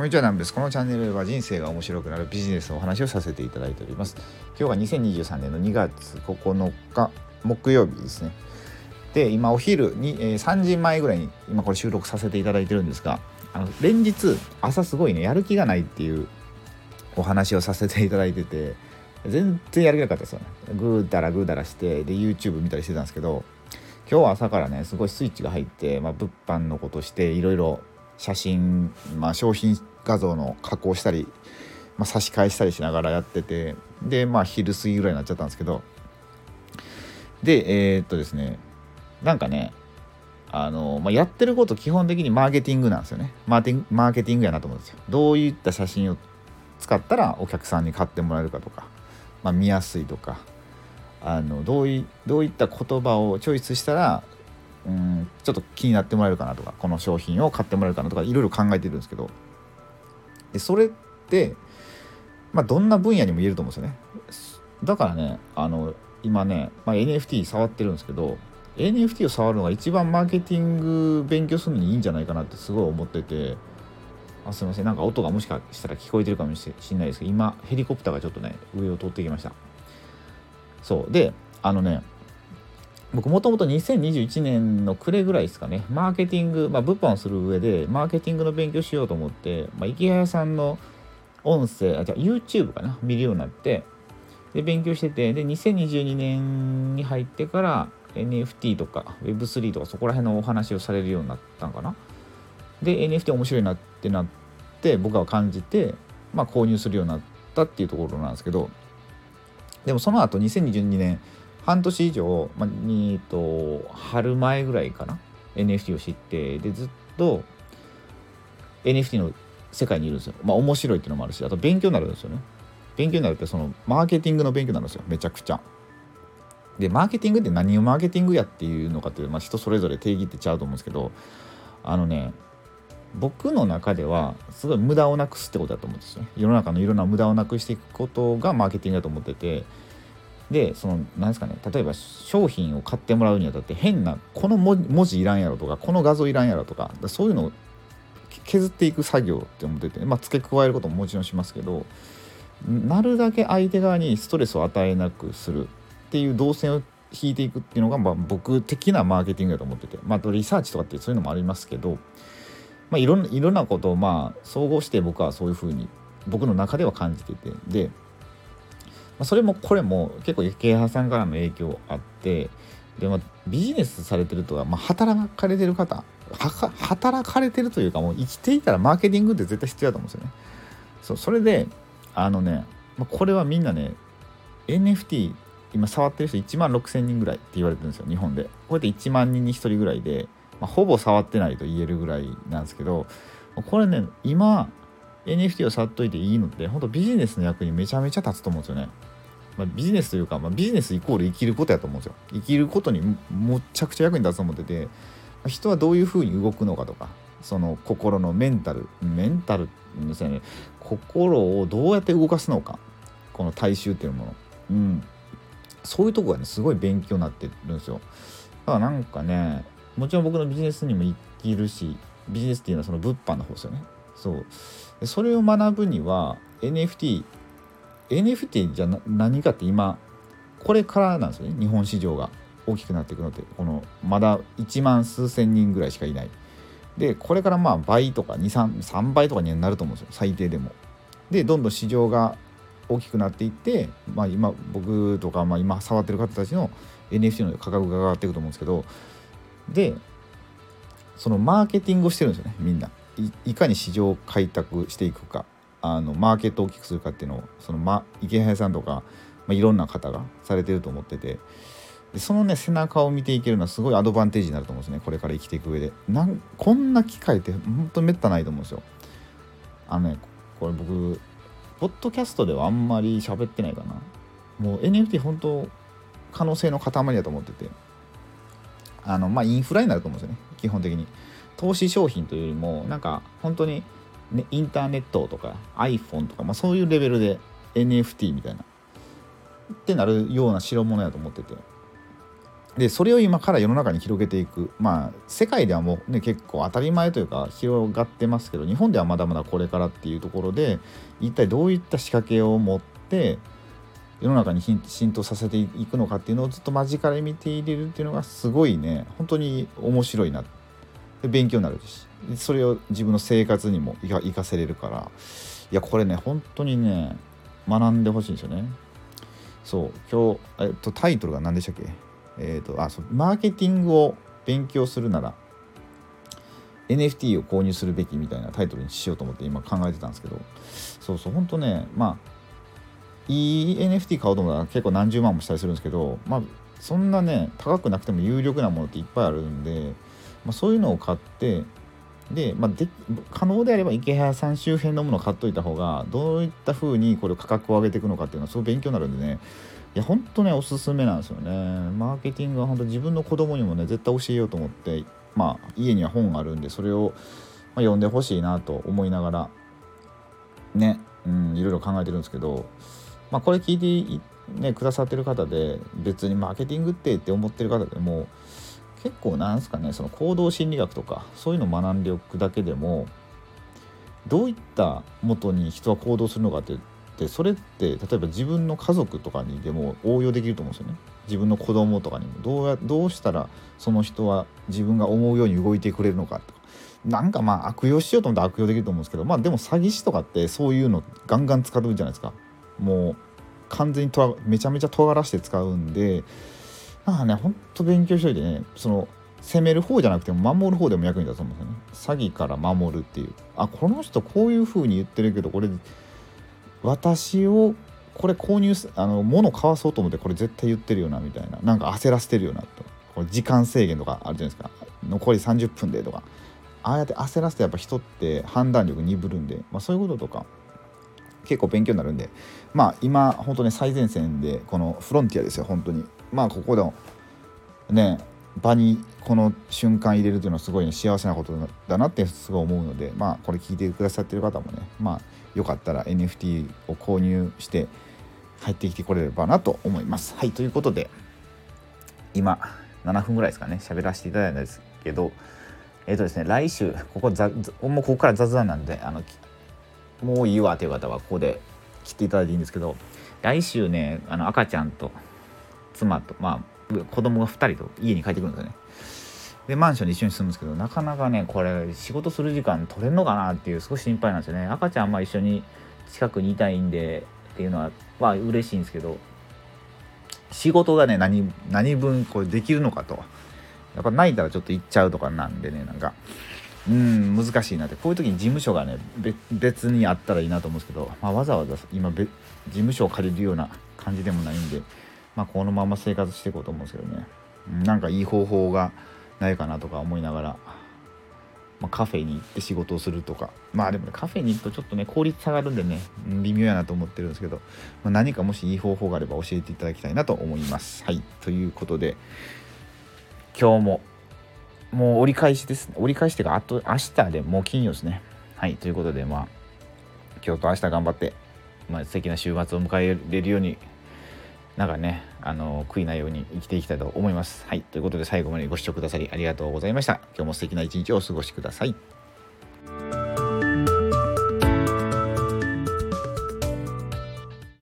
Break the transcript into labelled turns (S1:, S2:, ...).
S1: こんにちは、なんです。このチャンネルでは人生が面白くなるビジネスのお話をさせていただいております。今日が2023年の2月9日木曜日ですね。で、今お昼に、えー、3時前ぐらいに今これ収録させていただいてるんですが、あの連日朝すごいね、やる気がないっていうお話をさせていただいてて、全然やる気なかったですよね。ぐーだらぐーだらして、で、YouTube 見たりしてたんですけど、今日は朝からね、すごいスイッチが入って、まあ、物販のことして、いろいろ写真、まあ、商品画像の加工したり、まあ、差し替えしたりしながらやっててでまあ昼過ぎぐらいになっちゃったんですけど。でえー、っとですねなんかねあの、まあ、やってること基本的にマーケティングなんですよね。マーティンマーケティングやなと思うんですよ。どういった写真を使ったらお客さんに買ってもらえるかとか、まあ、見やすいとかあのどういどういった言葉をチョイスしたらうんちょっと気になってもらえるかなとかこの商品を買ってもらえるかなとかいろいろ考えてるんですけど。でそれって、まあ、どんな分野にも言えると思うんですよね。だからねあの今ね、まあ、NFT 触ってるんですけど NFT を触るのが一番マーケティング勉強するのにいいんじゃないかなってすごい思ってて。あすいません。なんか音がもしかしたら聞こえてるかもしれないですけど今ヘリコプターがちょっとね上を通ってきました。そう。であのね僕もともと2021年の暮れぐらいですかね、マーケティング、まあ、物販をする上で、マーケティングの勉強しようと思って、まあ、池谷さんの音声、あ、じゃ YouTube かな、見るようになって、で、勉強してて、で、2022年に入ってから NFT とか Web3 とかそこら辺のお話をされるようになったんかな？で、NFT 面白いなってなって、僕は感じて、まあ、購入するようになったっていうところなんですけど、でもその後2022年、半年以上、まあ、えっと、春前ぐらいかな？NFT を知ってでずっと NFT の世界にいるんですよ。まあ面白いっていうのもあるしあと勉強になるんですよね。勉強になるってそのマーケティングの勉強なんですよめちゃくちゃ。でマーケティングって何をマーケティングやっていうのかっていう、まあ、人それぞれ定義ってちゃうと思うんですけどあのね僕の中ではすごい無駄をなくすってことだと思うんですよね。世の中のいろんな無駄をなくしていくことがマーケティングだと思っててでそのなんですかね例えば商品を買ってもらうにあたって変なこの文字いらんやろとかこの画像いらんやろとかそういうのを削っていく作業って思ってて、まあ、付け加えることももちろんしますけどなるだけ相手側にストレスを与えなくするっていう動線を引いていくっていうのが、まあ、僕的なマーケティングだと思ってて、まあ、リサーチとかってそういうのもありますけど、まあ、いろんいろんなことをまあ総合して僕はそういうふうに僕の中では感じててでま、それもこれも結構池原さんからの影響あってで、まあ、ビジネスされてるとか、まあ、働かれてる方働かれてるというかもう生きていたらマーケティングって絶対必要だと思うんですよね。そうそれであのね、ま、これはみんなね NFT 今触ってる人1万6000人ぐらいって言われてるんですよ日本で。こうやって1万人に1人ぐらいで、まあ、ほぼ触ってないと言えるぐらいなんですけどこれね今 NFT を触っといていいのって本当ビジネスの役にめちゃめちゃ立つと思うんですよね。まあ、ビジネスというか、まあ、ビジネスイコール生きることやと思うんですよ。生きることにむちゃくちゃ役に立つと思ってて、人はどういうふうに動くのかとか、その心のメンタル、メンタルですね、心をどうやって動かすのか、この大衆っていうもの。うん。そういうとこがね、すごい勉強になってるんですよ。だからなんかね、もちろん僕のビジネスにも生きるし、ビジネスっていうのはその物販の方ですよね。そう。それを学ぶには NFT NFT じゃ何かって今これからなんですよね。日本市場が大きくなっていくのって。このまだ1万数千人ぐらいしかいない。でこれからまあ倍とか23倍とかになると思うんですよ。最低でも。でどんどん市場が大きくなっていって、まあ、今僕とか、まあ、今触ってる方たちの NFT の価格が上がっていくと思うんですけど。でそのマーケティングをしてるんですよねみんな。いかに市場を開拓していくか。あのマーケットを大きくするかっていうのをその、ま、池原さんとか、まあ、いろんな方がされてると思っててでそのね背中を見ていけるのはすごいアドバンテージになると思うんですねこれから生きていく上で。なんこんな機会って本当めったないと思うんですよ。あのねこれ僕ポッドキャストではあんまり喋ってないかな。もう NFT 本当可能性の塊だと思ってて。あのまあインフラになると思うんですよね基本的に。投資商品というよりもなんか本当にね、インターネットとか iPhone とか、まあ、そういうレベルで NFT みたいな。ってなるような代物やと思ってて。でそれを今から世の中に広げていく。まあ世界ではもうね結構当たり前というか広がってますけど日本ではまだまだこれからっていうところで一体どういった仕掛けを持って世の中に浸透させていくのかっていうのをずっと間近で見ていれるっていうのがすごいね本当に面白いな。勉強になるし。それを自分の生活にも生かせれるから。いやこれね本当にね学んでほしいんですよね。そう。今日、えっと、タイトルが何でしたっけ？えっ、とあそう。マーケティングを勉強するなら NFT を購入するべきみたいなタイトルにしようと思って今考えてたんですけど。そうそう。本当ねまあいい NFT 買おうと思ったら結構何十万もしたりするんですけどまあそんなね高くなくても有力なものっていっぱいあるんで、まあ、そういうのを買ってで,、まあで、可能であれば池原さん周辺のものを買っといた方がどういった風にこれ価格を上げていくのかっていうのはすごい勉強になるんでね。いや本当ねおすすめなんですよね。マーケティングは本当自分の子供にもね絶対教えようと思ってまあ家には本があるんでそれを、ま読んでほしいなと思いながらねうんいろいろ考えてるんですけどまあこれ聞いてねくださってる方で別にマーケティングってって思ってる方でも結構なんすかねその行動心理学とかそういうのを学んでおくだけでもどういったもとに人は行動するのかってってそれって例えば自分の家族とかにでも応用できると思うんですよね。自分の子供とかにも。どうやどうしたらその人は自分が思うように動いてくれるのかとか。なんかまあ悪用しようと思ったら悪用できると思うんですけどまあでも詐欺師とかってそういうのガンガン使うじゃないですか。もう完全にとめちゃめちゃ尖らして使うんでなんかねほんと勉強しといてねその攻める方じゃなくても守る方でも役に立つと思うんですよね。詐欺から守るっていう。あこの人こういう風に言ってるけどこれ私をこれ購入あの物買わそうと思ってこれ絶対言ってるよなみたいな。なんか焦らせてるよなと。これ時間制限とかあるじゃないですか。残り30分でとか。ああやって焦らせてやっぱ人って判断力鈍るんで、まあ、そういうこととか結構勉強になるんで。まあ今本当に最前線でこのフロンティアですよ本当に。まあここでもね場にこの瞬間入れるというのはすごい、ね、幸せなことだなってすごい思うのでまあこれ聞いてくださってる方もねまあよかったら NFT を購入して入ってきてこれればなと思います。はいということで今7分ぐらいですかね喋らせていただいたんですけどえっ、ー、とですね来週ここざもうここから雑談なんであのもういいわという方はここで切っていただいていいんですけど来週ねあの赤ちゃんと妻とまあ子供が2人と家に帰ってくるんですよね。でマンションに一緒に住むんですけどなかなかねこれ仕事する時間取れんのかなっていう少し心配なんですよね。赤ちゃんは一緒に近くにいたいんでっていうのはは嬉しいんですけど仕事がね何何分これできるのかと。やっぱ泣いたらちょっと行っちゃうとかなんでねなんか。うん難しいなって。こういう時に事務所がね別にあったらいいなと思うんですけど、まあ、わざわざ今事務所を借りるような感じでもないんで、まあ、このまま生活していこうと思うんですけどね。なんかいい方法がないかなとか思いながら、まあ、カフェに行って仕事をするとか。まあでもねカフェに行くとちょっとね効率下がるんでね微妙やなと思ってるんですけど、まあ、何かもしいい方法があれば教えていただきたいなと思います。はいということで今日ももう折り返しです。折り返していうかあと明日でもう金曜ですね。はいということでまあ今日と明日頑張って、まあ、素敵な週末を迎えれるようになんかね、あの悔いないように生きていきたいと思います。はい。ということで最後までご視聴くださりありがとうございました。今日も素敵な一日をお過ごしください。